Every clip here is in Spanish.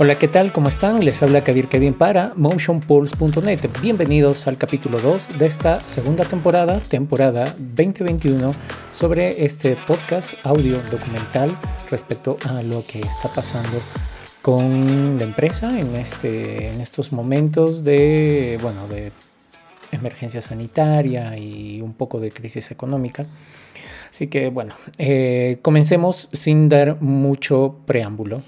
Hola, ¿qué tal? ¿Cómo están? Les habla Kadir Kevin para motionpulse.net. Bienvenidos al capítulo 2 de esta segunda temporada, temporada 2021, sobre este podcast audio documental respecto a lo que está pasando con la empresa en, este, en estos momentos de, bueno, de emergencia sanitaria y un poco de crisis económica. Así que bueno, eh, comencemos sin dar mucho preámbulo.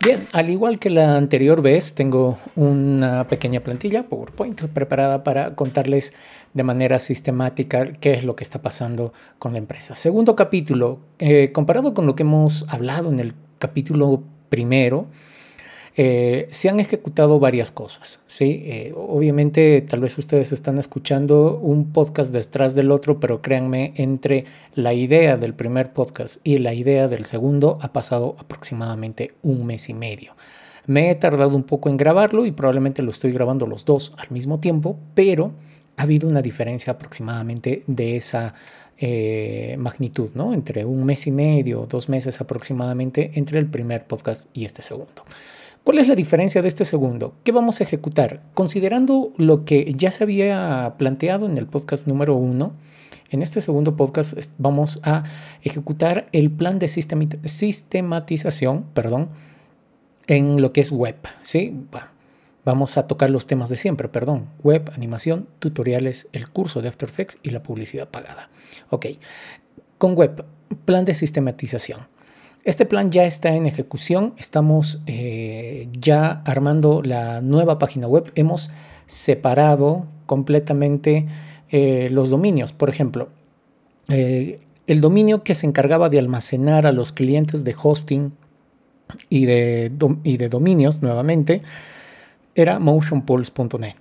Bien, al igual que la anterior vez, tengo una pequeña plantilla PowerPoint preparada para contarles de manera sistemática qué es lo que está pasando con la empresa. Segundo capítulo, eh, comparado con lo que hemos hablado en el capítulo primero, eh, se han ejecutado varias cosas. ¿sí? Eh, obviamente, tal vez ustedes están escuchando un podcast detrás del otro, pero créanme, entre la idea del primer podcast y la idea del segundo ha pasado aproximadamente un mes y medio. Me he tardado un poco en grabarlo y probablemente lo estoy grabando los dos al mismo tiempo, pero ha habido una diferencia aproximadamente de esa eh, magnitud, ¿no? Entre un mes y medio, dos meses aproximadamente entre el primer podcast y este segundo. ¿Cuál es la diferencia de este segundo? ¿Qué vamos a ejecutar? Considerando lo que ya se había planteado en el podcast número uno, en este segundo podcast vamos a ejecutar el plan de sistematización perdón, en lo que es web. ¿sí? Vamos a tocar los temas de siempre, perdón. Web, animación, tutoriales, el curso de After Effects y la publicidad pagada. Ok, con web, plan de sistematización. Este plan ya está en ejecución, estamos eh, ya armando la nueva página web, hemos separado completamente eh, los dominios. Por ejemplo, eh, el dominio que se encargaba de almacenar a los clientes de hosting y de, y de dominios nuevamente era motionpulse.net.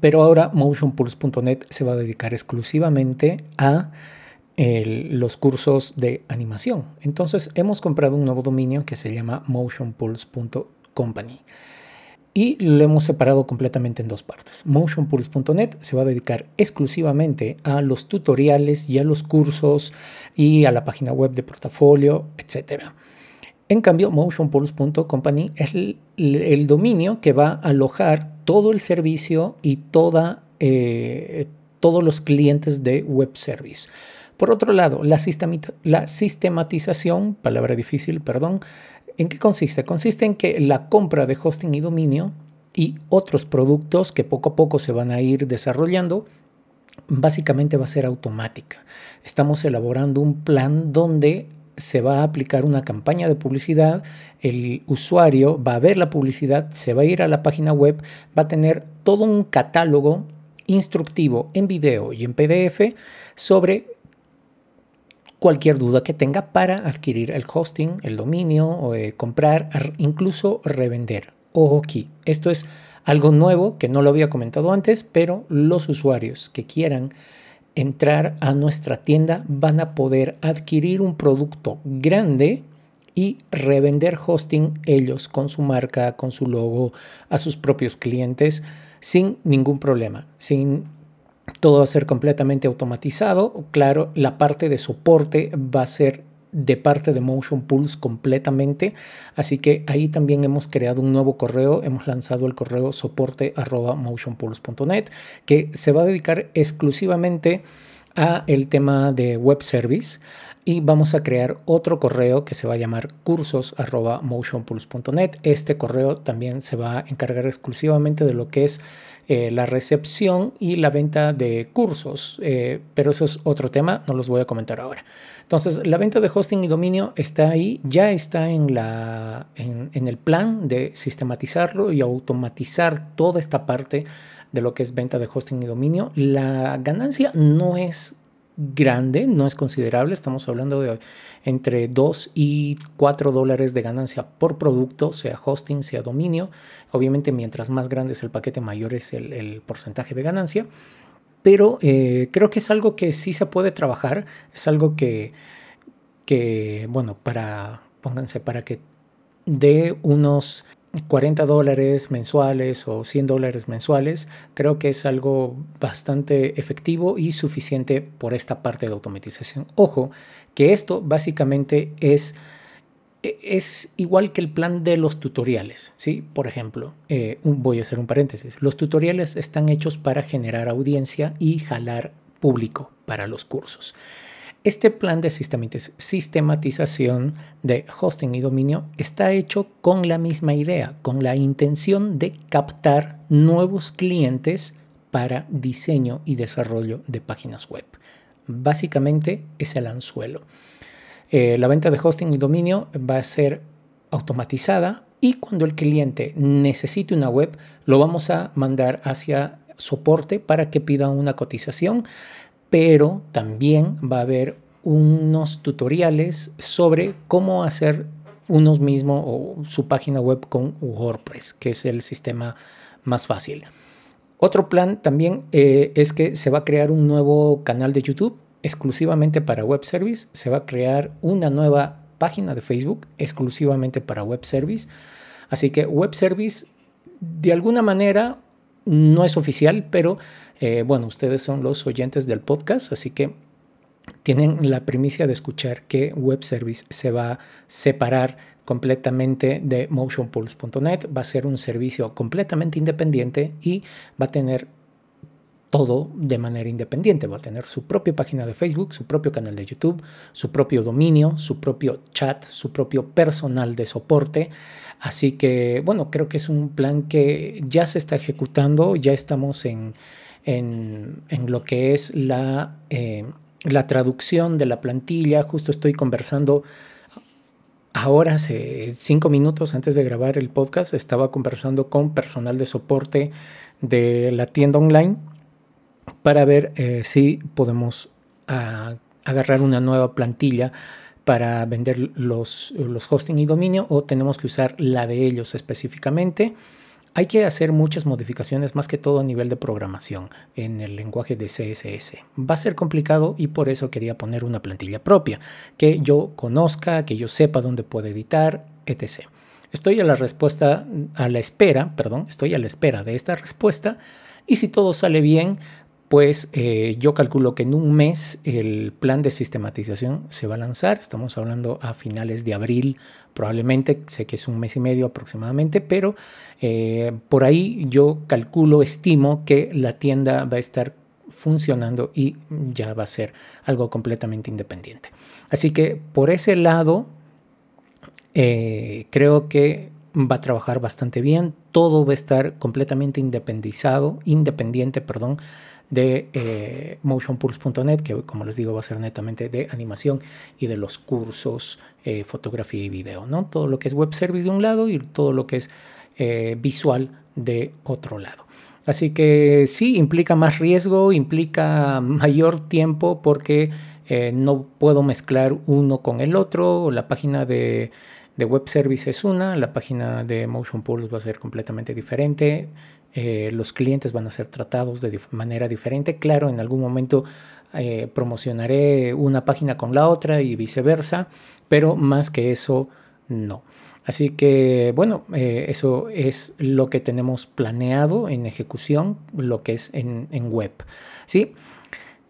Pero ahora motionpulse.net se va a dedicar exclusivamente a los cursos de animación. Entonces hemos comprado un nuevo dominio que se llama motionpulse.company y lo hemos separado completamente en dos partes. Motionpulse.net se va a dedicar exclusivamente a los tutoriales y a los cursos y a la página web de portafolio, etc. En cambio, motionpulse.company es el, dominio que va a alojar todo el servicio y toda, eh, todos los clientes de web service. Por otro lado, la, sistematización, palabra difícil, perdón, ¿en qué consiste? Consiste en que la compra de hosting y dominio y otros productos que poco a poco se van a ir desarrollando, básicamente va a ser automática. Estamos elaborando un plan donde se va a aplicar una campaña de publicidad, el usuario va a ver la publicidad, se va a ir a la página web, va a tener todo un catálogo instructivo en video y en PDF sobre cualquier duda que tenga para adquirir el hosting, el dominio, o eh, comprar, incluso revender. Ojo aquí, esto es algo nuevo que no lo había comentado antes, pero los usuarios que quieran entrar a nuestra tienda van a poder adquirir un producto grande y revender hosting ellos con su marca, con su logo, a sus propios clientes sin ningún problema, sin todo va a ser completamente automatizado. Claro, la parte de soporte va a ser de parte de Motion Pulse completamente. Así que ahí también hemos creado un nuevo correo, hemos lanzado el correo soporte que se va a dedicar exclusivamente a el tema de web service y vamos a crear otro correo que se va a llamar cursos arroba motionpulse.net. Este correo también se va a encargar exclusivamente de lo que es eh, la recepción y la venta de cursos, eh, pero eso es otro tema, no los voy a comentar ahora. Entonces, la venta de hosting y dominio está ahí, ya está en, la, en, el plan de sistematizarlo y automatizar toda esta parte de lo que es venta de hosting y dominio. La ganancia no es grande, no es considerable, estamos hablando de entre 2 y 4 dólares de ganancia por producto, sea hosting, sea dominio. Obviamente mientras más grande es el paquete, mayor es el, porcentaje de ganancia. Pero eh, creo que es algo que sí se puede trabajar, es algo que, que bueno, para, pónganse, para que dé unos 40 dólares mensuales o 100 dólares mensuales, creo que es algo bastante efectivo y suficiente por esta parte de automatización. Ojo, que esto básicamente es, e, es igual que el plan de los tutoriales. ¿sí? Por ejemplo, eh, voy a hacer un paréntesis. Los tutoriales están hechos para generar audiencia y jalar público para los cursos. Este plan de sistematización de hosting y dominio está hecho con la misma idea, con la intención de captar nuevos clientes para diseño y desarrollo de páginas web. Básicamente es el anzuelo. Eh, la venta de hosting y dominio va a ser automatizada y cuando el cliente necesite una web, lo vamos a mandar hacia soporte para que pida una cotización pero también va a haber unos tutoriales sobre cómo hacer unos mismos o su página web con WordPress, que es el sistema más fácil. Otro plan también eh, es que se va a crear un nuevo canal de YouTube exclusivamente para web service. Se va a crear una nueva página de Facebook exclusivamente para web service. Así que web service de alguna manera no es oficial, pero eh, bueno, ustedes son los oyentes del podcast, así que tienen la primicia de escuchar que Web Service se va a separar completamente de motionpulse.net, va a ser un servicio completamente independiente y va a tener todo de manera independiente. Va a tener su propia página de Facebook, su propio canal de YouTube, su propio dominio, su propio chat, su propio personal de soporte. Así que, bueno, creo que es un plan que ya se está ejecutando, ya estamos en, en, lo que es la, eh, la traducción de la plantilla. Justo estoy conversando ahora, hace cinco minutos antes de grabar el podcast, estaba conversando con personal de soporte de la tienda online para ver eh, si podemos ah, agarrar una nueva plantilla para vender los, los hosting y dominio o tenemos que usar la de ellos específicamente. Hay que hacer muchas modificaciones, más que todo a nivel de programación en el lenguaje de CSS. Va a ser complicado y por eso quería poner una plantilla propia, que yo conozca, que yo sepa dónde puedo editar, etc. Estoy a la respuesta, a la espera, perdón, estoy a la espera de esta respuesta y si todo sale bien, pues yo calculo que en un mes el plan de sistematización se va a lanzar. Estamos hablando a finales de abril, probablemente, sé que es un mes y medio aproximadamente, pero eh, por ahí yo calculo, estimo que la tienda va a estar funcionando y ya va a ser algo completamente independiente. Así que por ese lado, eh, creo que va a trabajar bastante bien, todo va a estar completamente independizado, independiente, perdón, de eh, motionpulse.net, que como les digo va a ser netamente de animación y de los cursos, eh, fotografía y video, ¿no? Todo lo que es web service de un lado y todo lo que es eh, visual de otro lado. Así que sí, implica más riesgo, implica mayor tiempo porque no puedo mezclar uno con el otro. La página de, de web service es una, la página de Motion Pulse va a ser completamente diferente. Eh, los clientes van a ser tratados de manera diferente. Claro, en algún momento eh, promocionaré una página con la otra y viceversa, pero más que eso, no. Así que, bueno, eh, eso es lo que tenemos planeado en ejecución, lo que es en, web. ¿sí?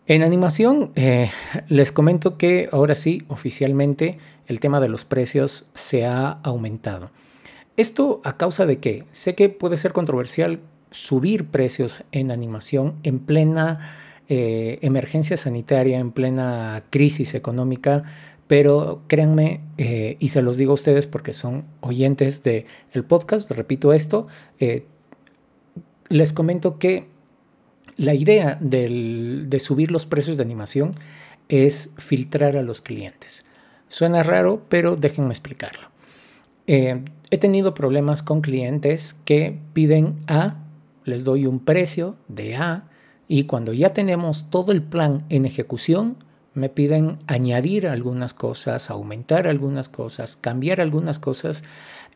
En animación, les comento que ahora sí, oficialmente, el tema de los precios se ha aumentado. Esto a causa de que sé que puede ser controversial subir precios en animación en plena eh, emergencia sanitaria, en plena crisis económica, pero créanme, eh, y se los digo a ustedes porque son oyentes del podcast, repito esto, eh, les comento que la idea de subir los precios de animación es filtrar a los clientes. Suena raro, pero déjenme explicarlo. he tenido problemas con clientes que piden A les doy un precio de A y cuando ya tenemos todo el plan en ejecución, me piden añadir algunas cosas, aumentar algunas cosas, cambiar algunas cosas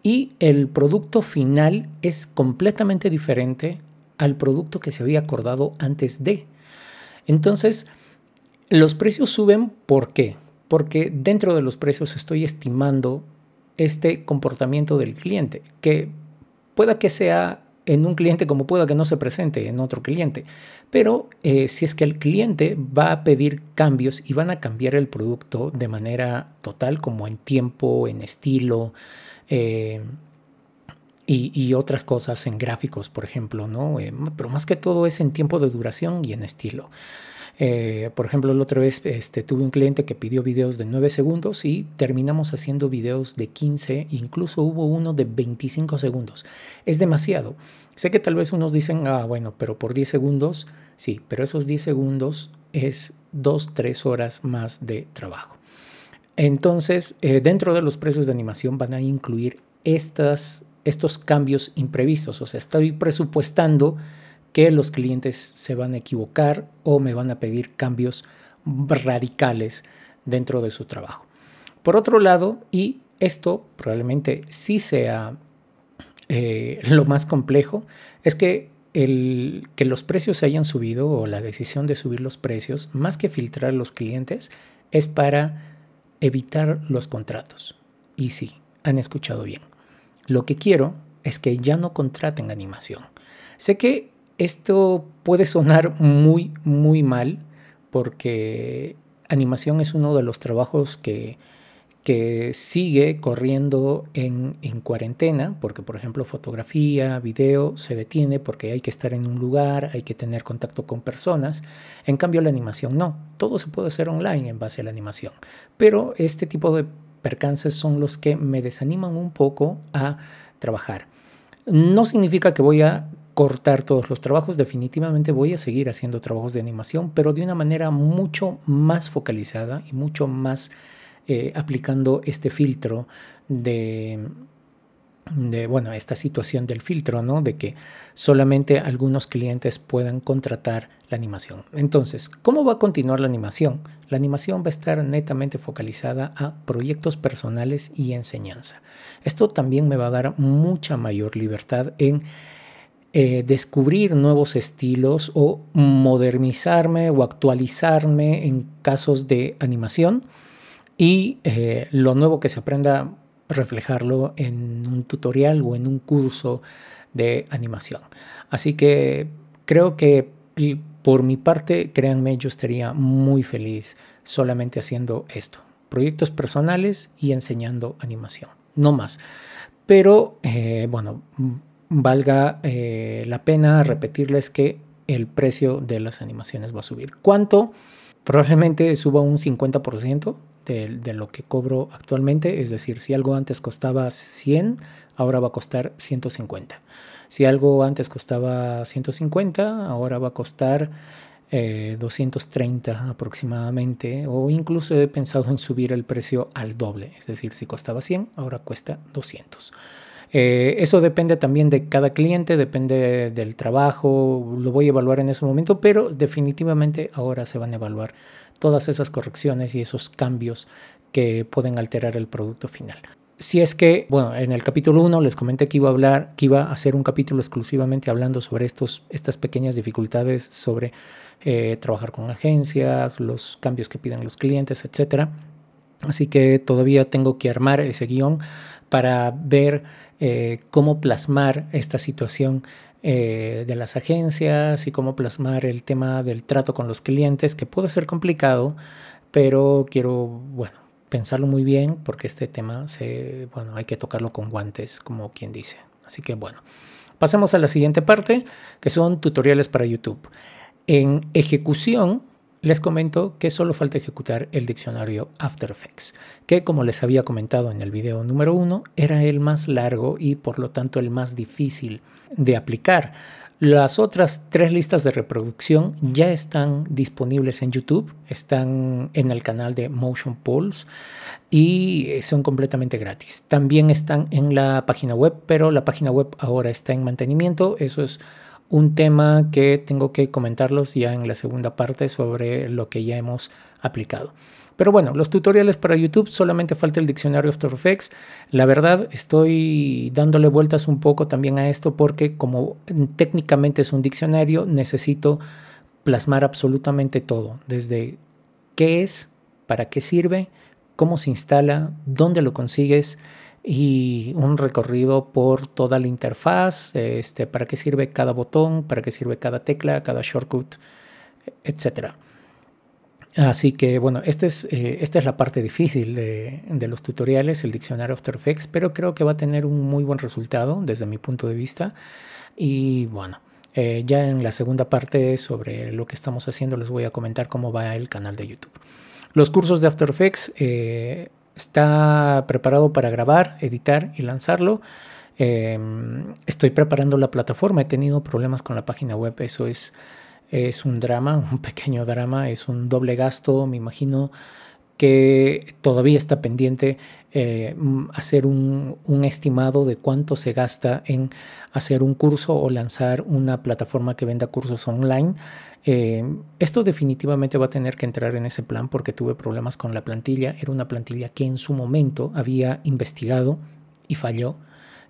y el producto final es completamente diferente al producto que se había acordado antes de. Entonces, los precios suben, ¿por qué? Porque dentro de los precios estoy estimando este comportamiento del cliente, que pueda que sea en un cliente como pueda que no se presente en otro cliente. Pero eh, si es que el cliente va a pedir cambios y van a cambiar el producto de manera total, como en tiempo, en estilo eh, y, otras cosas, en gráficos, por ejemplo, ¿no? Eh, pero más que todo es en tiempo de duración y en estilo. Eh, por ejemplo, la otra vez este, tuve un cliente que pidió videos de 9 segundos y terminamos haciendo videos de 15, incluso hubo uno de 25 segundos. Es demasiado. Sé que tal vez unos dicen, ah, bueno, pero por 10 segundos, sí, pero esos 10 segundos es 2, 3 horas más de trabajo. Entonces, eh, dentro de los precios de animación van a incluir estas, estos cambios imprevistos. O sea, estoy presupuestando que los clientes se van a equivocar o me van a pedir cambios radicales dentro de su trabajo. Por otro lado, y esto probablemente sí sea eh, lo más complejo, es que el que los precios se hayan subido o la decisión de subir los precios, más que filtrar los clientes, es para evitar los contratos. Y sí, han escuchado bien. Lo que quiero es que ya no contraten animación. Sé que esto puede sonar muy, muy mal porque animación es uno de los trabajos que, que sigue corriendo en, en, cuarentena, porque por ejemplo fotografía, video se detiene porque hay que estar en un lugar, hay que tener contacto con personas. En cambio la animación no, todo se puede hacer online en base a la animación. Pero este tipo de percances son los que me desaniman un poco a trabajar. No significa que voy a cortar todos los trabajos, definitivamente voy a seguir haciendo trabajos de animación, pero de una manera mucho más focalizada y mucho más eh, aplicando este filtro de, de, bueno, esta situación del filtro, ¿no? De que solamente algunos clientes puedan contratar la animación. Entonces, ¿cómo va a continuar la animación? La animación va a estar netamente focalizada a proyectos personales y enseñanza. Esto también me va a dar mucha mayor libertad en eh, descubrir nuevos estilos o modernizarme o actualizarme en casos de animación y eh, lo nuevo que se aprenda reflejarlo en un tutorial o en un curso de animación. Así que creo que por mi parte, créanme, yo estaría muy feliz solamente haciendo esto, proyectos personales y enseñando animación, no más. Pero eh, bueno, valga eh, la pena repetirles que el precio de las animaciones va a subir. ¿Cuánto? Probablemente suba un 50% de, de, lo que cobro actualmente, es decir, si algo antes costaba 100, ahora va a costar 150. Si algo antes costaba 150, ahora va a costar 230 eh, aproximadamente, o incluso he pensado en subir el precio al doble, es decir, si costaba 100, ahora cuesta 200. Eh, eso depende también de cada cliente, depende del trabajo, lo voy a evaluar en ese momento, pero definitivamente ahora se van a evaluar todas esas correcciones y esos cambios que pueden alterar el producto final. Si es que, bueno, en el capítulo 1 les comenté que iba a hablar, que iba a hacer un capítulo exclusivamente hablando sobre estos, estas pequeñas dificultades sobre eh, trabajar con agencias, los cambios que piden los clientes, etc. Así que todavía tengo que armar ese guion para ver eh, cómo plasmar esta situación eh, de las agencias y cómo plasmar el tema del trato con los clientes, que puede ser complicado, pero quiero, bueno, pensarlo muy bien porque este tema se, bueno, hay que tocarlo con guantes, como quien dice. Así que bueno, pasemos a la siguiente parte, que son tutoriales para YouTube. En ejecución, les comento que solo falta ejecutar el diccionario After Effects, que como les había comentado en el video número uno, era el más largo y por lo tanto el más difícil de aplicar. Las otras tres listas de reproducción ya están disponibles en YouTube, están en el canal de Motion Pulse y son completamente gratis. También están en la página web, pero la página web ahora está en mantenimiento, eso es un tema que tengo que comentarlos ya en la segunda parte sobre lo que ya hemos aplicado. Pero bueno, los tutoriales para YouTube solamente falta el diccionario After Effects. La verdad, estoy dándole vueltas un poco también a esto porque como técnicamente es un diccionario, necesito plasmar absolutamente todo, desde qué es, para qué sirve, cómo se instala, dónde lo consigues, y un recorrido por toda la interfaz, este, para qué sirve cada botón, para qué sirve cada tecla, cada shortcut, etc. Así que bueno, este es, eh, esta es la parte difícil de, los tutoriales, el diccionario After Effects, pero creo que va a tener un muy buen resultado desde mi punto de vista. Y bueno, eh, ya en la segunda parte sobre lo que estamos haciendo les voy a comentar cómo va el canal de YouTube. Los cursos de After Effects eh, está preparado para grabar, editar y lanzarlo. Em, estoy preparando la plataforma, he tenido problemas con la página web, eso es, es un drama, un pequeño drama, es un doble gasto, me imagino que todavía está pendiente eh, hacer un, estimado de cuánto se gasta en hacer un curso o lanzar una plataforma que venda cursos online. Eh, esto definitivamente va a tener que entrar en ese plan porque tuve problemas con la plantilla. Era una plantilla que en su momento había investigado y falló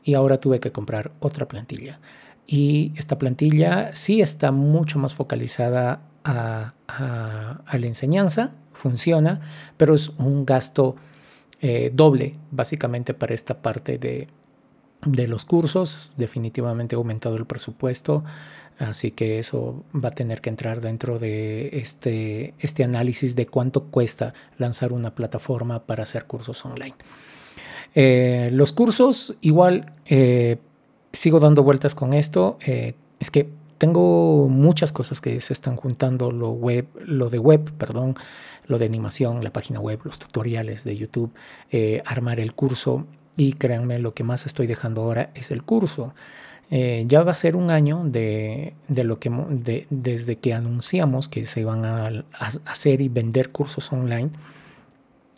y ahora tuve que comprar otra plantilla. Y esta plantilla sí está mucho más focalizada a la enseñanza, funciona, pero es un gasto eh, doble básicamente para esta parte de, los cursos. Definitivamente ha aumentado el presupuesto, así que eso va a tener que entrar dentro de este, este análisis de cuánto cuesta lanzar una plataforma para hacer cursos online. Eh, los cursos, igual, eh, sigo dando vueltas con esto. es que tengo muchas cosas que se están juntando, lo web, lo de web, perdón, lo de animación, la página web, los tutoriales de YouTube, eh, armar el curso y créanme, lo que más estoy dejando ahora es el curso. Eh, ya va a ser un año de, lo que desde que anunciamos que se iban a, hacer y vender cursos online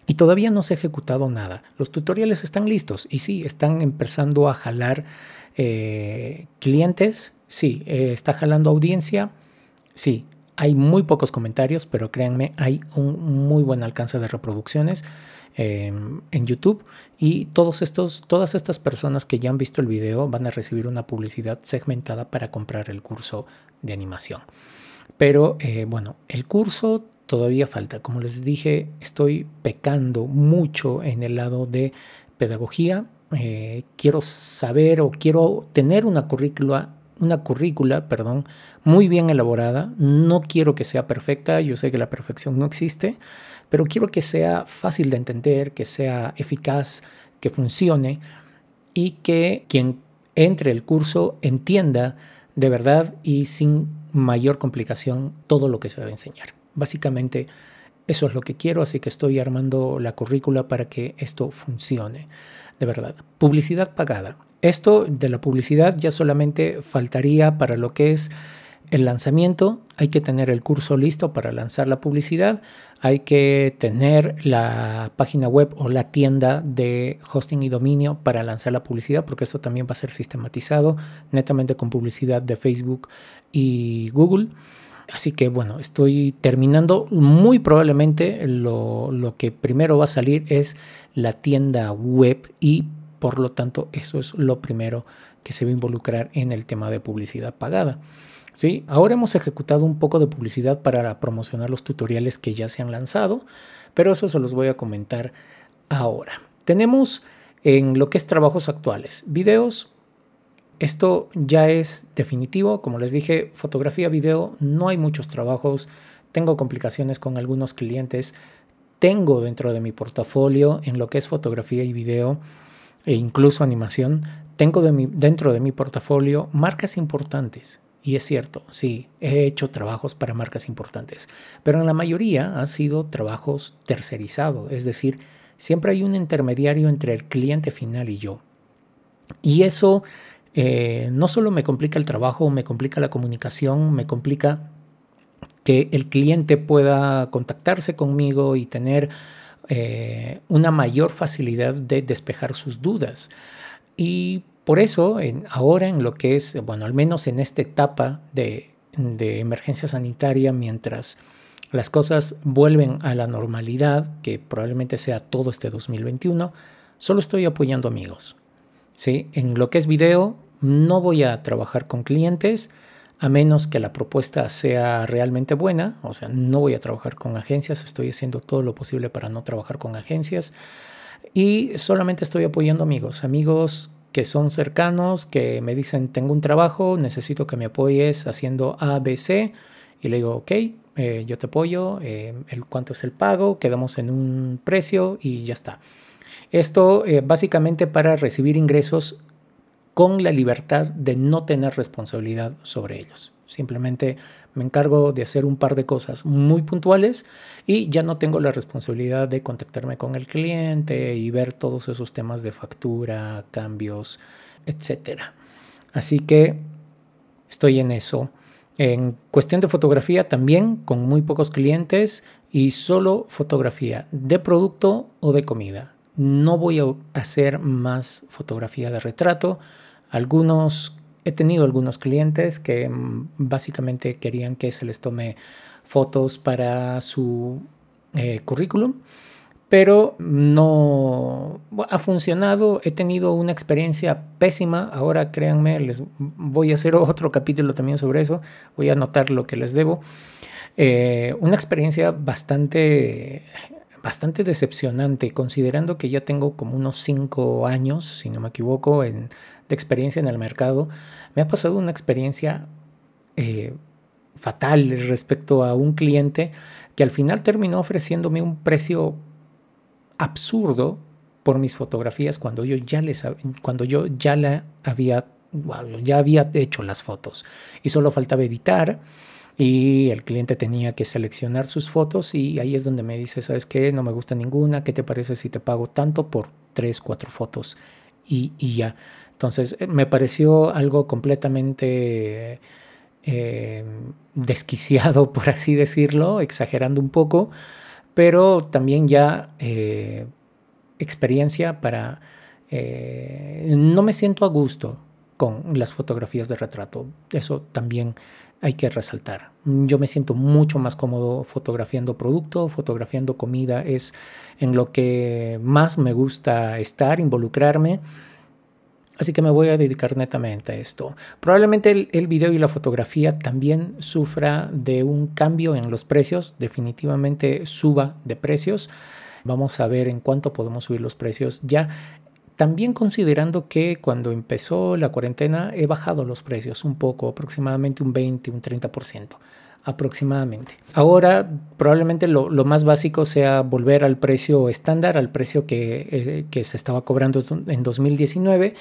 y todavía no se ha ejecutado nada. Los tutoriales están listos y sí, están empezando a jalar eh, clientes, sí, está jalando audiencia, sí, hay muy pocos comentarios, pero créanme, hay un muy buen alcance de reproducciones em, en YouTube y todos estos, todas estas personas que ya han visto el video van a recibir una publicidad segmentada para comprar el curso de animación. Pero eh, bueno, el curso todavía falta. Como les dije, estoy pecando mucho en el lado de pedagogía. Eh, quiero saber o quiero tener una currícula una currícula, perdón, muy bien elaborada. No quiero que sea perfecta, yo sé que la perfección no existe, pero quiero que sea fácil de entender, que sea eficaz, que funcione y que quien entre el curso entienda de verdad y sin mayor complicación todo lo que se va a enseñar. Básicamente eso es lo que quiero, así que estoy armando la currícula para que esto funcione. De verdad. Publicidad pagada. Esto de la publicidad ya solamente faltaría para lo que es el lanzamiento. Hay que tener el curso listo para lanzar la publicidad. Hay que tener la página web o la tienda de hosting y dominio para lanzar la publicidad, porque esto también va a ser sistematizado netamente con publicidad de Facebook y Google. Así que bueno, estoy terminando. Muy probablemente lo, lo que primero va a salir es la tienda web y por lo tanto, eso es lo primero que se va a involucrar en el tema de publicidad pagada. ¿Sí? Ahora hemos ejecutado un poco de publicidad para promocionar los tutoriales que ya se han lanzado, pero eso se los voy a comentar ahora. Tenemos en lo que es trabajos actuales, videos. Esto ya es definitivo, como les dije, fotografía, video, no hay muchos trabajos, tengo complicaciones con algunos clientes, tengo dentro de mi portafolio en lo que es fotografía y video e incluso animación, tengo dentro de mi portafolio marcas importantes. Y es cierto, sí, he hecho trabajos para marcas importantes, pero en la mayoría han sido trabajos tercerizados, es decir, siempre hay un intermediario entre el cliente final y yo. Y eso eh, no solo me complica el trabajo, me complica la comunicación, me complica que el cliente pueda contactarse conmigo y tener eh, una mayor facilidad de despejar sus dudas. Y por eso, ahora en lo que es, bueno, al menos en esta etapa de, de emergencia sanitaria, mientras las cosas vuelven a la normalidad, que probablemente sea todo este 2021, solo estoy apoyando amigos. ¿sí? En lo que es video, no voy a trabajar con clientes, a menos que la propuesta sea realmente buena, o sea, no voy a trabajar con agencias, estoy haciendo todo lo posible para no trabajar con agencias. y solamente estoy apoyando amigos, amigos que son cercanos, que me dicen, tengo un trabajo, necesito que me apoyes haciendo ABC. Y le digo, ok, eh, yo te apoyo, eh, el, cuánto es el pago, quedamos en un precio y ya está. Esto eh, básicamente para recibir ingresos con la libertad de no tener responsabilidad sobre ellos. Simplemente me encargo de hacer un par de cosas muy puntuales y ya no tengo la responsabilidad de contactarme con el cliente y ver todos esos temas de factura, cambios, etc. Así que estoy en eso. En cuestión de fotografía también con muy pocos clientes y solo fotografía de producto o de comida. No voy a hacer más fotografía de retrato. Algunos he tenido algunos clientes que mm, básicamente querían que se les tome fotos para su eh, currículum, pero no ha funcionado. He tenido una experiencia pésima. Ahora créanme, les voy a hacer otro capítulo también sobre eso. Voy a anotar lo que les debo. Eh, una experiencia bastante bastante decepcionante, considerando que ya tengo como unos cinco años, si no me equivoco, en, de experiencia en el mercado. Me ha pasado una experiencia eh, fatal respecto a un cliente que al final terminó ofreciéndome un precio absurdo por mis fotografías cuando yo ya les cuando yo ya la había ya había hecho las fotos y solo faltaba editar y el cliente tenía que seleccionar sus fotos y ahí es donde me dice, ¿sabes qué? No me gusta ninguna, ¿qué te parece si te pago tanto por tres, cuatro fotos? Y, ya. Entonces eh, me pareció algo completamente eh, desquiciado, por así decirlo, exagerando un poco, pero también ya eh, experiencia para... no me siento a gusto con las fotografías de retrato. Eso también hay que resaltar. Yo me siento mucho más cómodo fotografiando producto, fotografiando comida, es en lo que más me gusta estar, involucrarme. Así que me voy a dedicar netamente a esto. Probablemente el, video y la fotografía también sufra de un cambio en los precios, definitivamente suba de precios. Vamos a ver en cuánto podemos subir los precios. Ya también considerando que cuando empezó la cuarentena he bajado los precios un poco, aproximadamente un 20, un 30% aproximadamente. Ahora probablemente lo, más básico sea volver al precio estándar, al precio que, eh, se estaba cobrando en 2019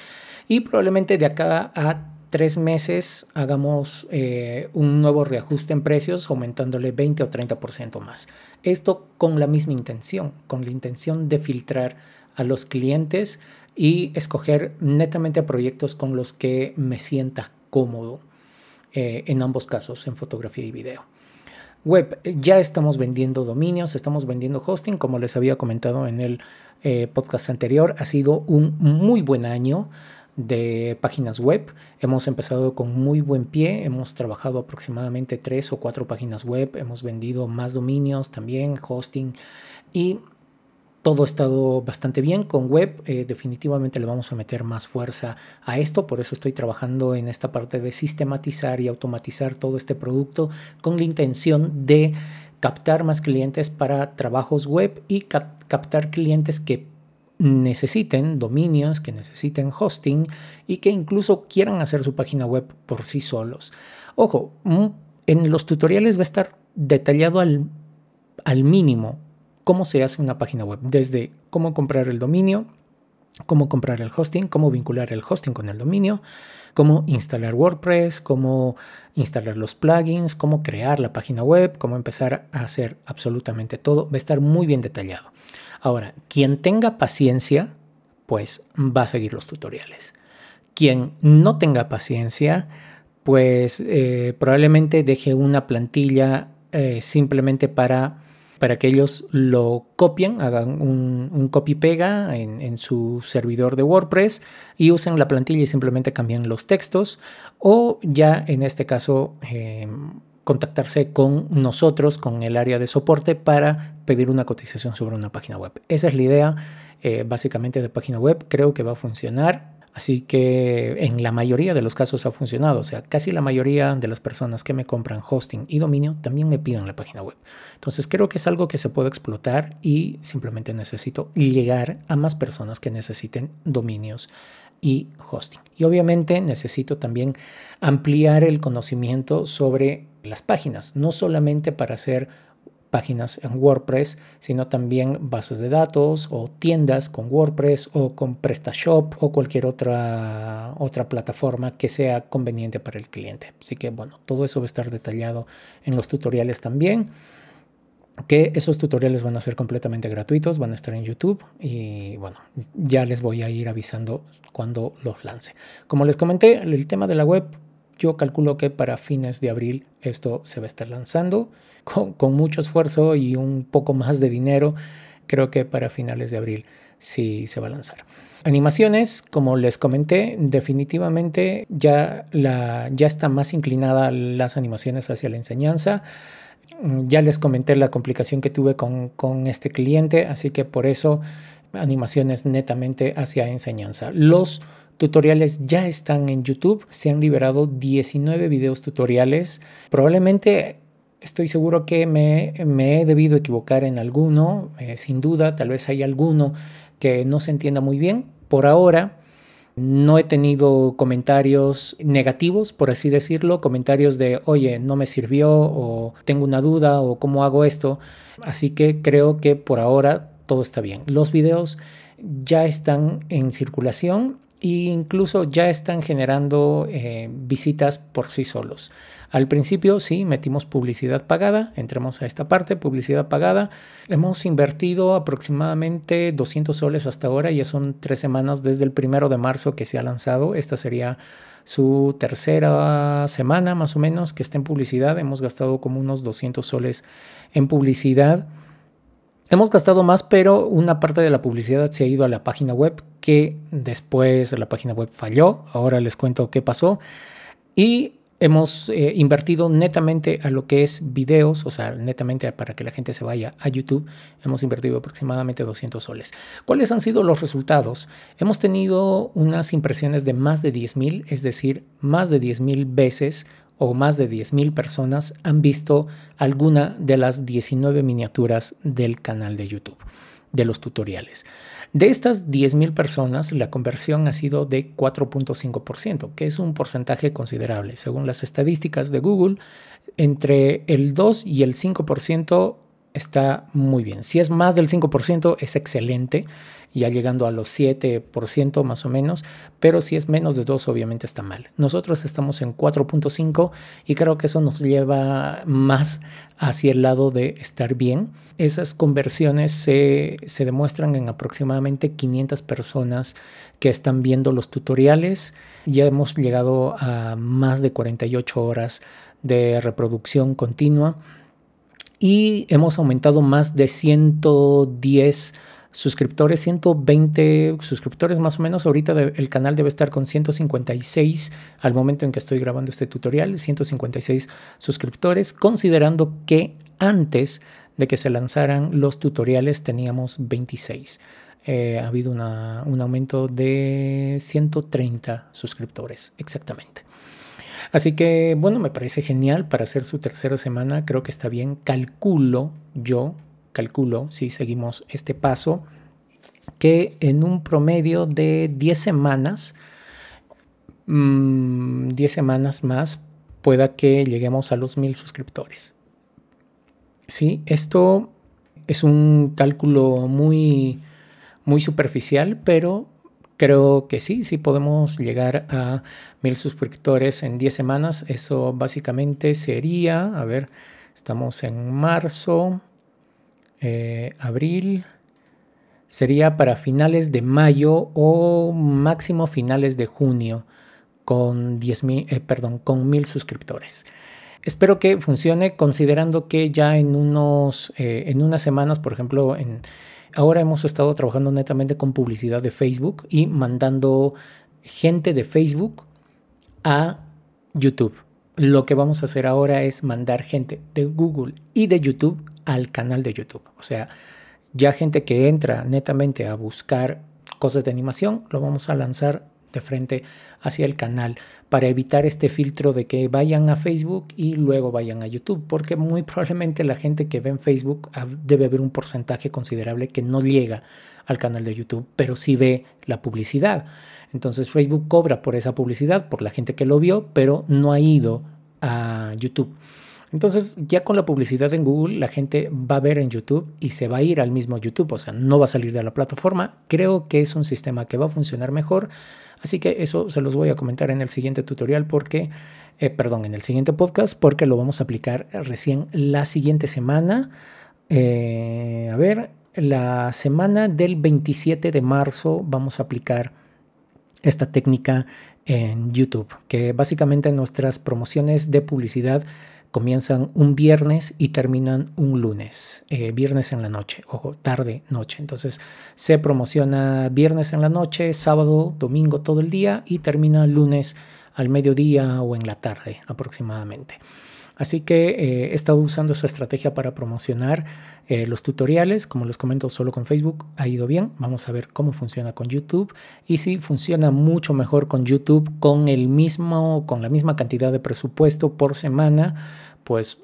y probablemente de acá a tres meses hagamos eh, un nuevo reajuste en precios aumentándole 20 o 30% más. Esto con la misma intención, con la intención de filtrar a los clientes y escoger netamente proyectos con los que me sienta cómodo eh, en ambos casos, en fotografía y video. Web, ya estamos vendiendo dominios, estamos vendiendo hosting, como les había comentado en el eh, podcast anterior, ha sido un muy buen año de páginas web. Hemos empezado con muy buen pie, hemos trabajado aproximadamente tres o cuatro páginas web, hemos vendido más dominios también, hosting y todo ha estado bastante bien con web. Eh, definitivamente le vamos a meter más fuerza a esto. Por eso estoy trabajando en esta parte de sistematizar y automatizar todo este producto con la intención de captar más clientes para trabajos web y captar clientes que necesiten dominios, que necesiten hosting y que incluso quieran hacer su página web por sí solos. Ojo, mm, en los tutoriales va a estar detallado al, al mínimo cómo se hace una página web, desde cómo comprar el dominio, cómo comprar el hosting, cómo vincular el hosting con el dominio, cómo instalar WordPress, cómo instalar los plugins, cómo crear la página web, cómo empezar a hacer absolutamente todo. Va a estar muy bien detallado. Ahora, quien tenga paciencia, pues va a seguir los tutoriales. Quien no tenga paciencia, pues eh, probablemente deje una plantilla eh, simplemente para para que ellos lo copien, hagan un, copy-pega en, su servidor de WordPress y usen la plantilla y simplemente cambien los textos o ya en este caso em, contactarse con nosotros, con el área de soporte para pedir una cotización sobre una página web. Esa es la idea eh, básicamente de página web, creo que va a funcionar. Así que en la mayoría de los casos ha funcionado. O sea, casi la mayoría de las personas que me compran hosting y dominio también me piden la página web. Entonces creo que es algo que se puede explotar y simplemente necesito llegar a más personas que necesiten dominios y hosting. Y obviamente necesito también ampliar el conocimiento sobre las páginas, no solamente para hacer páginas en WordPress, sino también bases de datos o tiendas con WordPress o con PrestaShop o cualquier otra, otra plataforma que sea conveniente para el cliente. Así que bueno, todo eso va a estar detallado en los tutoriales también que esos tutoriales van a ser completamente gratuitos, van a estar en YouTube y bueno, ya les voy a ir avisando cuando los lance. Como les comenté, el tema de la web, yo calculo que para fines de abril esto se va a estar lanzando con, mucho esfuerzo y un poco más de dinero, creo que para finales de abril sí se va a lanzar. Animaciones, como les comenté, definitivamente ya, la, ya está más inclinada las animaciones hacia la enseñanza. Ya les comenté la complicación que tuve con, con este cliente, así que por eso animaciones netamente hacia enseñanza. Los tutoriales ya están en YouTube, se han liberado 19 videos tutoriales. Probablemente Estoy seguro que me, he debido equivocar en alguno, eh, sin duda, tal vez hay alguno que no se entienda muy bien. Por ahora no he tenido comentarios negativos, por así decirlo, comentarios de, oye, no me sirvió o tengo una duda o cómo hago esto. Así que creo que por ahora todo está bien. Los videos ya están en circulación e incluso ya están generando eh, visitas por sí solos. Al principio sí, metimos publicidad pagada, entremos a esta parte, publicidad pagada. Hemos invertido aproximadamente 200 soles hasta ahora, ya son tres semanas desde el primero de marzo que se ha lanzado. Esta sería su tercera semana más o menos que está en publicidad. Hemos gastado como unos 200 soles en publicidad. Hemos gastado más, pero una parte de la publicidad se ha ido a la página web, que después la página web falló. Ahora les cuento qué pasó. Y hemos eh, invertido netamente a lo que es videos, o sea, netamente para que la gente se vaya a YouTube, hemos invertido aproximadamente 200 soles. ¿Cuáles han sido los resultados? Hemos tenido unas impresiones de más de 10.000, es decir, más de 10.000 veces o más de 10.000 personas han visto alguna de las 19 miniaturas del canal de YouTube, de los tutoriales. De estas 10.000 personas, la conversión ha sido de 4.5%, que es un porcentaje considerable. Según las estadísticas de Google, entre el 2 y el 5% está muy bien. Si es más del 5% es excelente, ya llegando a los 7% más o menos, pero si es menos de 2 obviamente está mal. Nosotros estamos en 4.5 y creo que eso nos lleva más hacia el lado de estar bien. Esas conversiones se, se demuestran en aproximadamente 500 personas que están viendo los tutoriales. Ya hemos llegado a más de 48 horas de reproducción continua y hemos aumentado más de 110 suscriptores, 120 suscriptores más o menos. Ahorita el canal debe estar con 156 al momento en que estoy grabando este tutorial, 156 suscriptores, considerando que antes de que se lanzaran los tutoriales teníamos 26. Eh, ha habido un aumento de 130 suscriptores, exactamente. Así que, bueno, me parece genial para hacer su tercera semana. Creo que está bien. Calculo yo, calculo, si seguimos este paso, que en un promedio de 10 semanas, 10 mm, semanas más, pueda que lleguemos a los mil suscriptores. Sí, esto es un cálculo muy, muy superficial, pero Creo que sí, sí podemos llegar a mil suscriptores en 10 semanas. Eso básicamente sería, a ver, estamos en marzo, eh, abril, sería para finales de mayo o máximo finales de junio con 10 eh, perdón, con mil suscriptores. Espero que funcione considerando que ya en unos, eh, en unas semanas, por ejemplo, en Ahora hemos estado trabajando netamente con publicidad de Facebook y mandando gente de Facebook a YouTube. Lo que vamos a hacer ahora es mandar gente de Google y de YouTube al canal de YouTube. O sea, ya gente que entra netamente a buscar cosas de animación, lo vamos a lanzar de frente hacia el canal para evitar este filtro de que vayan a Facebook y luego vayan a YouTube, porque muy probablemente la gente que ve en Facebook ah, debe haber un porcentaje considerable que no llega al canal de YouTube, pero sí ve la publicidad. Entonces Facebook cobra por esa publicidad, por la gente que lo vio, pero no ha ido a YouTube. Entonces, ya con la publicidad en Google, la gente va a ver en YouTube y se va a ir al mismo YouTube, o sea, no va a salir de la plataforma. Creo que es un sistema que va a funcionar mejor, así que eso se los voy a comentar en el siguiente tutorial porque, eh, perdón, en el siguiente podcast porque lo vamos a aplicar recién la siguiente semana. Eh, a ver, la semana del 27 de marzo vamos a aplicar esta técnica en YouTube, que básicamente nuestras promociones de publicidad comienzan un viernes y terminan un lunes, eh, viernes en la noche, ojo, tarde, noche. Entonces se promociona viernes en la noche, sábado, domingo todo el día y termina lunes al mediodía o en la tarde aproximadamente. Así que eh, he estado usando esa estrategia para promocionar eh, los tutoriales. Como les comento, solo con Facebook ha ido bien. Vamos a ver cómo funciona con YouTube. Y si funciona mucho mejor con YouTube con el mismo, con la misma cantidad de presupuesto por semana, pues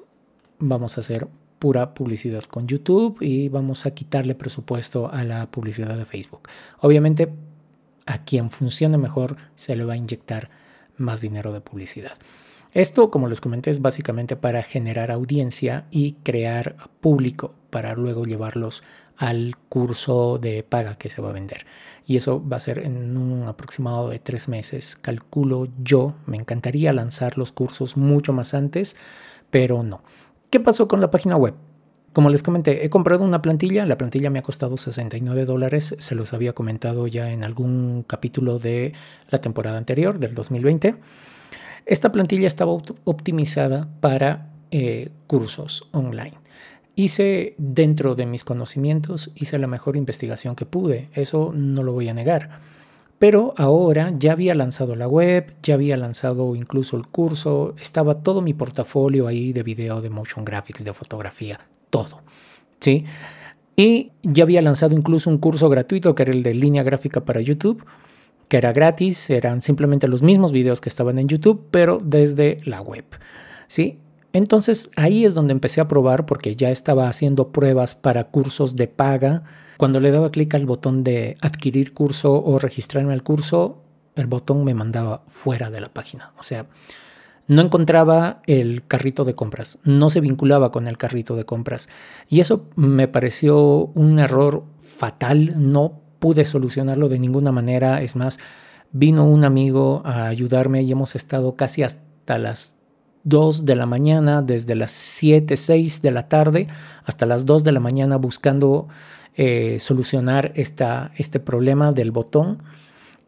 vamos a hacer pura publicidad con YouTube y vamos a quitarle presupuesto a la publicidad de Facebook. Obviamente, a quien funcione mejor se le va a inyectar más dinero de publicidad. Esto, como les comenté, es básicamente para generar audiencia y crear público para luego llevarlos al curso de paga que se va a vender. Y eso va a ser en un aproximado de tres meses. Calculo yo, me encantaría lanzar los cursos mucho más antes, pero no. ¿Qué pasó con la página web? Como les comenté, he comprado una plantilla, la plantilla me ha costado 69 dólares, se los había comentado ya en algún capítulo de la temporada anterior, del 2020. Esta plantilla estaba optimizada para eh, cursos online. Hice dentro de mis conocimientos, hice la mejor investigación que pude, eso no lo voy a negar. Pero ahora ya había lanzado la web, ya había lanzado incluso el curso, estaba todo mi portafolio ahí de video, de motion graphics, de fotografía, todo. ¿Sí? Y ya había lanzado incluso un curso gratuito que era el de línea gráfica para YouTube que era gratis, eran simplemente los mismos videos que estaban en YouTube, pero desde la web. ¿sí? Entonces ahí es donde empecé a probar porque ya estaba haciendo pruebas para cursos de paga. Cuando le daba clic al botón de adquirir curso o registrarme al curso, el botón me mandaba fuera de la página. O sea, no encontraba el carrito de compras, no se vinculaba con el carrito de compras. Y eso me pareció un error fatal, no pude solucionarlo de ninguna manera. Es más, vino un amigo a ayudarme y hemos estado casi hasta las 2 de la mañana, desde las 7, 6 de la tarde hasta las 2 de la mañana buscando eh, solucionar esta, este problema del botón.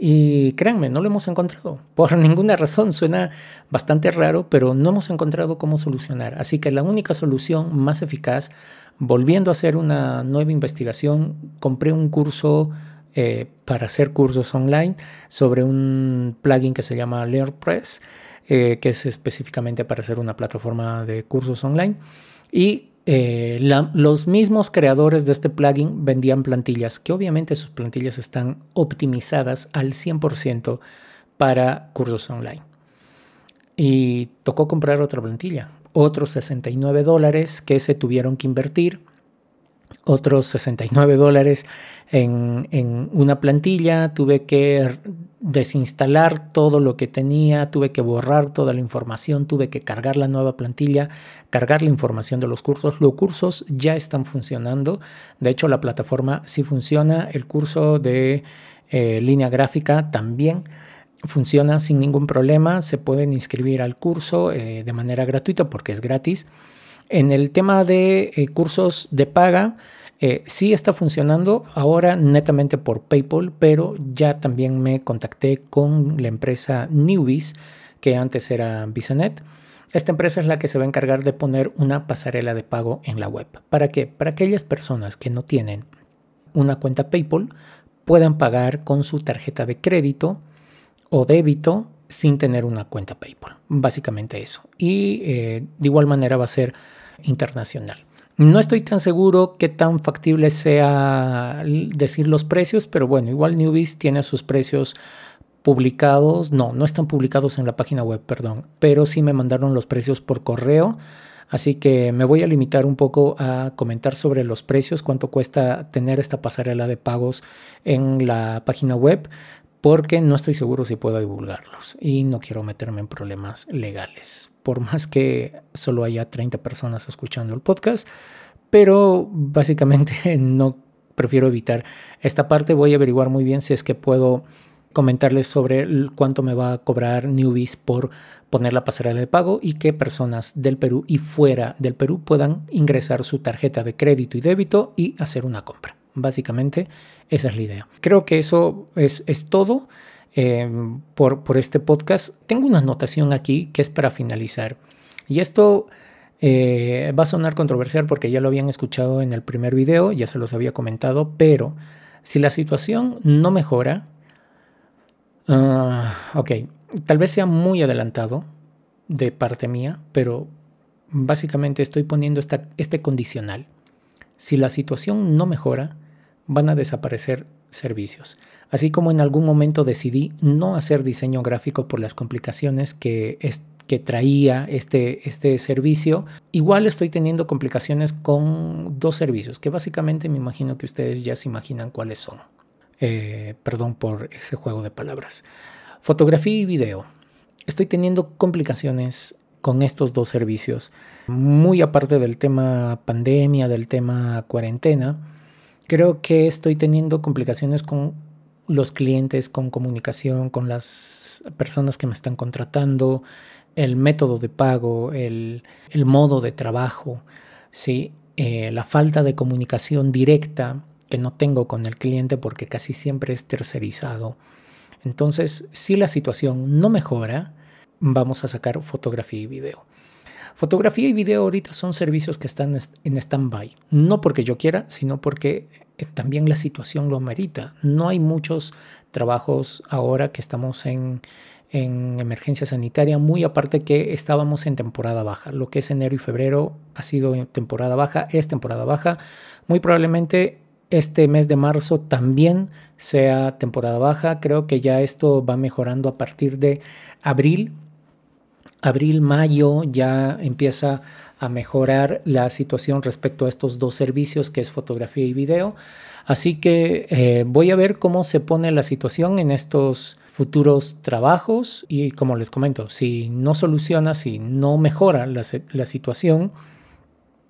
Y créanme, no lo hemos encontrado. Por ninguna razón. Suena bastante raro, pero no hemos encontrado cómo solucionar. Así que la única solución más eficaz, volviendo a hacer una nueva investigación, compré un curso eh, para hacer cursos online sobre un plugin que se llama LearnPress, eh, que es específicamente para hacer una plataforma de cursos online. Y eh, los mismos creadores de este plugin vendían plantillas, que obviamente sus plantillas están optimizadas al 100% para cursos online. Y tocó comprar otra plantilla, otros 69 dólares que se tuvieron que invertir, otros 69 dólares en, en una plantilla, tuve que desinstalar todo lo que tenía, tuve que borrar toda la información, tuve que cargar la nueva plantilla, cargar la información de los cursos. Los cursos ya están funcionando. De hecho, la plataforma sí funciona. El curso de eh, línea gráfica también funciona sin ningún problema. Se pueden inscribir al curso eh, de manera gratuita porque es gratis. En el tema de eh, cursos de paga, eh, sí está funcionando ahora netamente por PayPal, pero ya también me contacté con la empresa Newbies, que antes era VisaNet. Esta empresa es la que se va a encargar de poner una pasarela de pago en la web. ¿Para qué? Para aquellas personas que no tienen una cuenta PayPal puedan pagar con su tarjeta de crédito o débito sin tener una cuenta PayPal. Básicamente eso. Y eh, de igual manera va a ser internacional. No estoy tan seguro qué tan factible sea decir los precios, pero bueno, igual Newbies tiene sus precios publicados, no, no están publicados en la página web, perdón, pero sí me mandaron los precios por correo. Así que me voy a limitar un poco a comentar sobre los precios, cuánto cuesta tener esta pasarela de pagos en la página web, porque no estoy seguro si puedo divulgarlos y no quiero meterme en problemas legales. Por más que solo haya 30 personas escuchando el podcast, pero básicamente no prefiero evitar esta parte. Voy a averiguar muy bien si es que puedo comentarles sobre cuánto me va a cobrar Newbies por poner la pasarela de pago y que personas del Perú y fuera del Perú puedan ingresar su tarjeta de crédito y débito y hacer una compra. Básicamente esa es la idea. Creo que eso es, todo eh, por, este podcast. Tengo una anotación aquí que es para finalizar. Y esto eh, va a sonar controversial porque ya lo habían escuchado en el primer video, ya se los había comentado, pero si la situación no mejora, uh, ok, tal vez sea muy adelantado de parte mía, pero básicamente estoy poniendo esta, este condicional. Si la situación no mejora, van a desaparecer servicios. Así como en algún momento decidí no hacer diseño gráfico por las complicaciones que, que traía este, este servicio, igual estoy teniendo complicaciones con dos servicios, que básicamente me imagino que ustedes ya se imaginan cuáles son. Eh, perdón por ese juego de palabras. Fotografía y video. Estoy teniendo complicaciones con estos dos servicios, muy aparte del tema pandemia, del tema cuarentena Creo que estoy teniendo complicaciones con los clientes, con comunicación, con las personas que me están contratando, el método de pago, el, modo de trabajo, ¿sí? Eh, la falta de comunicación directa que no tengo con el cliente porque casi siempre es tercerizado. Entonces, si la situación no mejora, vamos a sacar fotografía y video. Fotografía y video ahorita son servicios que están en stand-by, no porque yo quiera, sino porque eh, también la situación lo amerita. No hay muchos trabajos ahora que estamos en, en emergencia sanitaria, muy aparte que estábamos en temporada baja. Lo que es enero y febrero ha sido temporada baja, es temporada baja. Muy probablemente este mes de marzo también sea temporada baja. Creo que ya esto va mejorando a partir de abril abril, mayo ya empieza a mejorar la situación respecto a estos dos servicios que es fotografía y video. Así que eh, voy a ver cómo se pone la situación en estos futuros trabajos y como les comento, si no soluciona, si no mejora la, la situación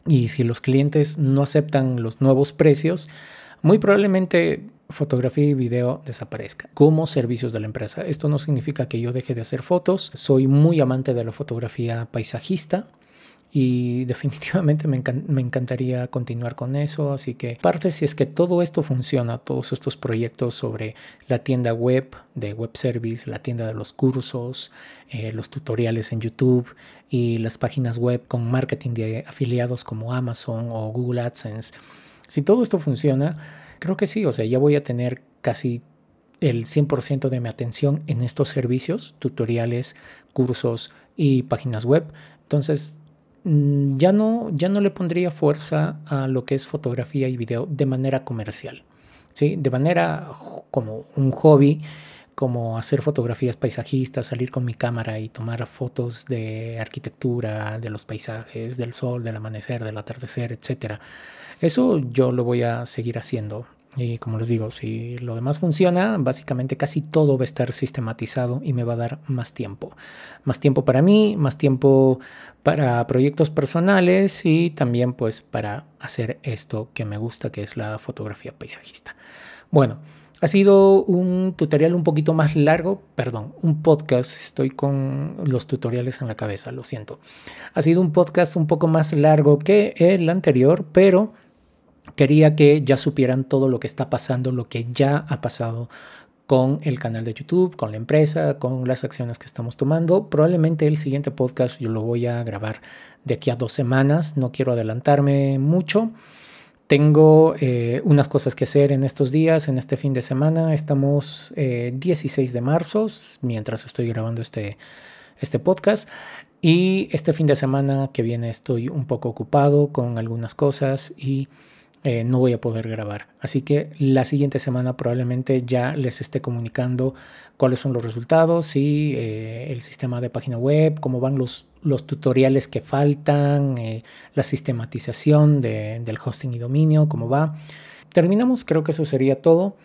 y si los clientes no aceptan los nuevos precios, muy probablemente fotografía y video desaparezca como servicios de la empresa. Esto no significa que yo deje de hacer fotos. Soy muy amante de la fotografía paisajista y definitivamente me, encantaría continuar con eso. Así que parte si es que todo esto funciona, todos estos proyectos sobre la tienda web de web service, la tienda de los cursos, eh, los tutoriales en YouTube y las páginas web con marketing de afiliados como Amazon o Google AdSense. Si todo esto funciona, Creo que sí, o sea, ya voy a tener casi el 100% de mi atención en estos servicios, tutoriales, cursos y páginas web. Entonces, mm, ya no, ya no le pondría fuerza a lo que es fotografía y video de manera comercial, ¿sí? De manera como un hobby, como hacer fotografías paisajistas, salir con mi cámara y tomar fotos de arquitectura, de los paisajes, del sol, del amanecer, del atardecer, etc. Eso yo lo voy a seguir haciendo. Y como les digo, si lo demás funciona, básicamente casi todo va a estar sistematizado y me va a dar más tiempo. Más tiempo para mí, más tiempo para proyectos personales y también pues para hacer esto que me gusta, que es la fotografía paisajista. Bueno, ha sido un tutorial un poquito más largo, perdón, un podcast, estoy con los tutoriales en la cabeza, lo siento. Ha sido un podcast un poco más largo que el anterior, pero quería que ya supieran todo lo que está pasando, lo que ya ha pasado con el canal de YouTube, con la empresa, con las acciones que estamos tomando. Probablemente el siguiente podcast yo lo voy a grabar de aquí a dos semanas, no quiero adelantarme mucho. Tengo eh, unas cosas que hacer en estos días, en este fin de semana. Estamos 16 eh, de marzo, mientras estoy grabando este, este podcast. Y este fin de semana que viene estoy un poco ocupado con algunas cosas y eh, no voy a poder grabar. Así que la siguiente semana probablemente ya les esté comunicando cuáles son los resultados y eh, el sistema de página web, cómo van los, los tutoriales que faltan, eh, la sistematización del hosting y dominio, cómo va. Terminamos, creo que eso sería todo.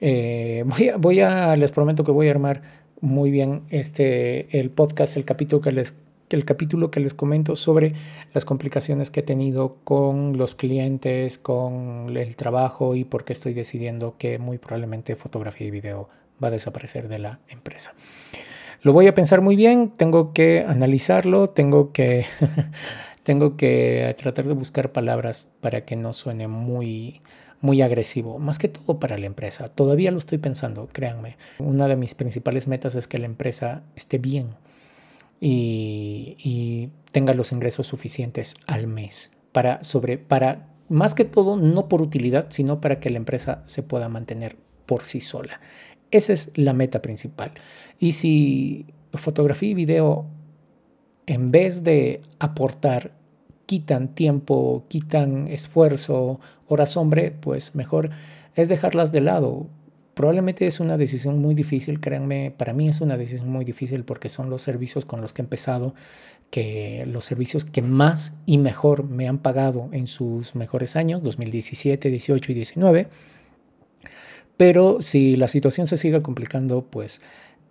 voy, a, voy a, les prometo que voy a armar muy bien este, el podcast, el capítulo que les el capítulo que les comento sobre las complicaciones que he tenido con los clientes, con el trabajo y por qué estoy decidiendo que muy probablemente fotografía y video va a desaparecer de la empresa. Lo voy a pensar muy bien, tengo que analizarlo, tengo que, tengo que tratar de buscar palabras para que no suene muy, muy agresivo, más que todo para la empresa. Todavía lo estoy pensando, créanme. Una de mis principales metas es que la empresa esté bien y, tenga los ingresos suficientes al mes para, sobre, para, más que todo, no por utilidad, sino para que la empresa se pueda mantener por sí sola. Esa es la meta principal. Y si fotografía y video, en vez de aportar, quitan tiempo, quitan esfuerzo, horas hombre, pues mejor es dejarlas de lado. Probablemente es una decisión muy difícil, créanme, para mí es una decisión muy difícil porque son los servicios con los que he empezado, que los servicios que más y mejor me han pagado en sus mejores años, 2017, 18 y 19. Pero si la situación se sigue complicando, pues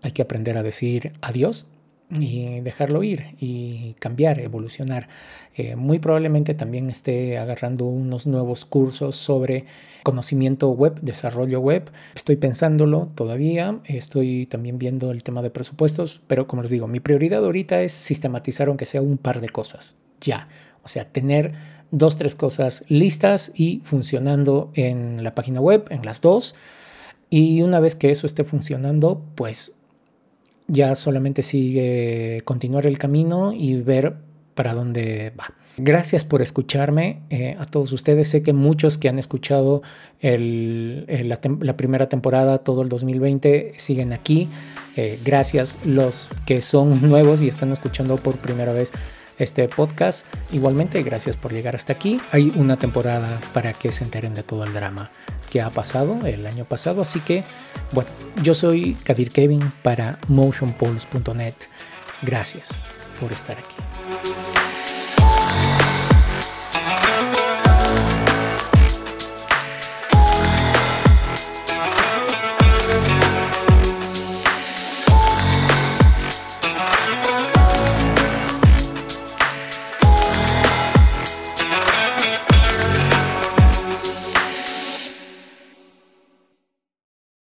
hay que aprender a decir adiós y dejarlo ir y cambiar, evolucionar. Eh, muy probablemente también esté agarrando unos nuevos cursos sobre conocimiento web, desarrollo web. Estoy pensándolo todavía, estoy también viendo el tema de presupuestos, pero como les digo, mi prioridad ahorita es sistematizar aunque sea un par de cosas, ya. O sea, tener dos, tres cosas listas y funcionando en la página web, en las dos. Y una vez que eso esté funcionando, pues ya solamente sigue continuar el camino y ver para dónde va. Gracias por escucharme eh, a todos ustedes. Sé que muchos que han escuchado la, primera temporada, todo el 2020, siguen aquí. Eh, gracias los que son nuevos y están escuchando por primera vez este podcast. Igualmente, gracias por llegar hasta aquí. Hay una temporada para que se enteren de todo el drama que ha pasado el año pasado. Así que, bueno, yo soy Kadir Kevin para motionpoles.net. Gracias por estar aquí.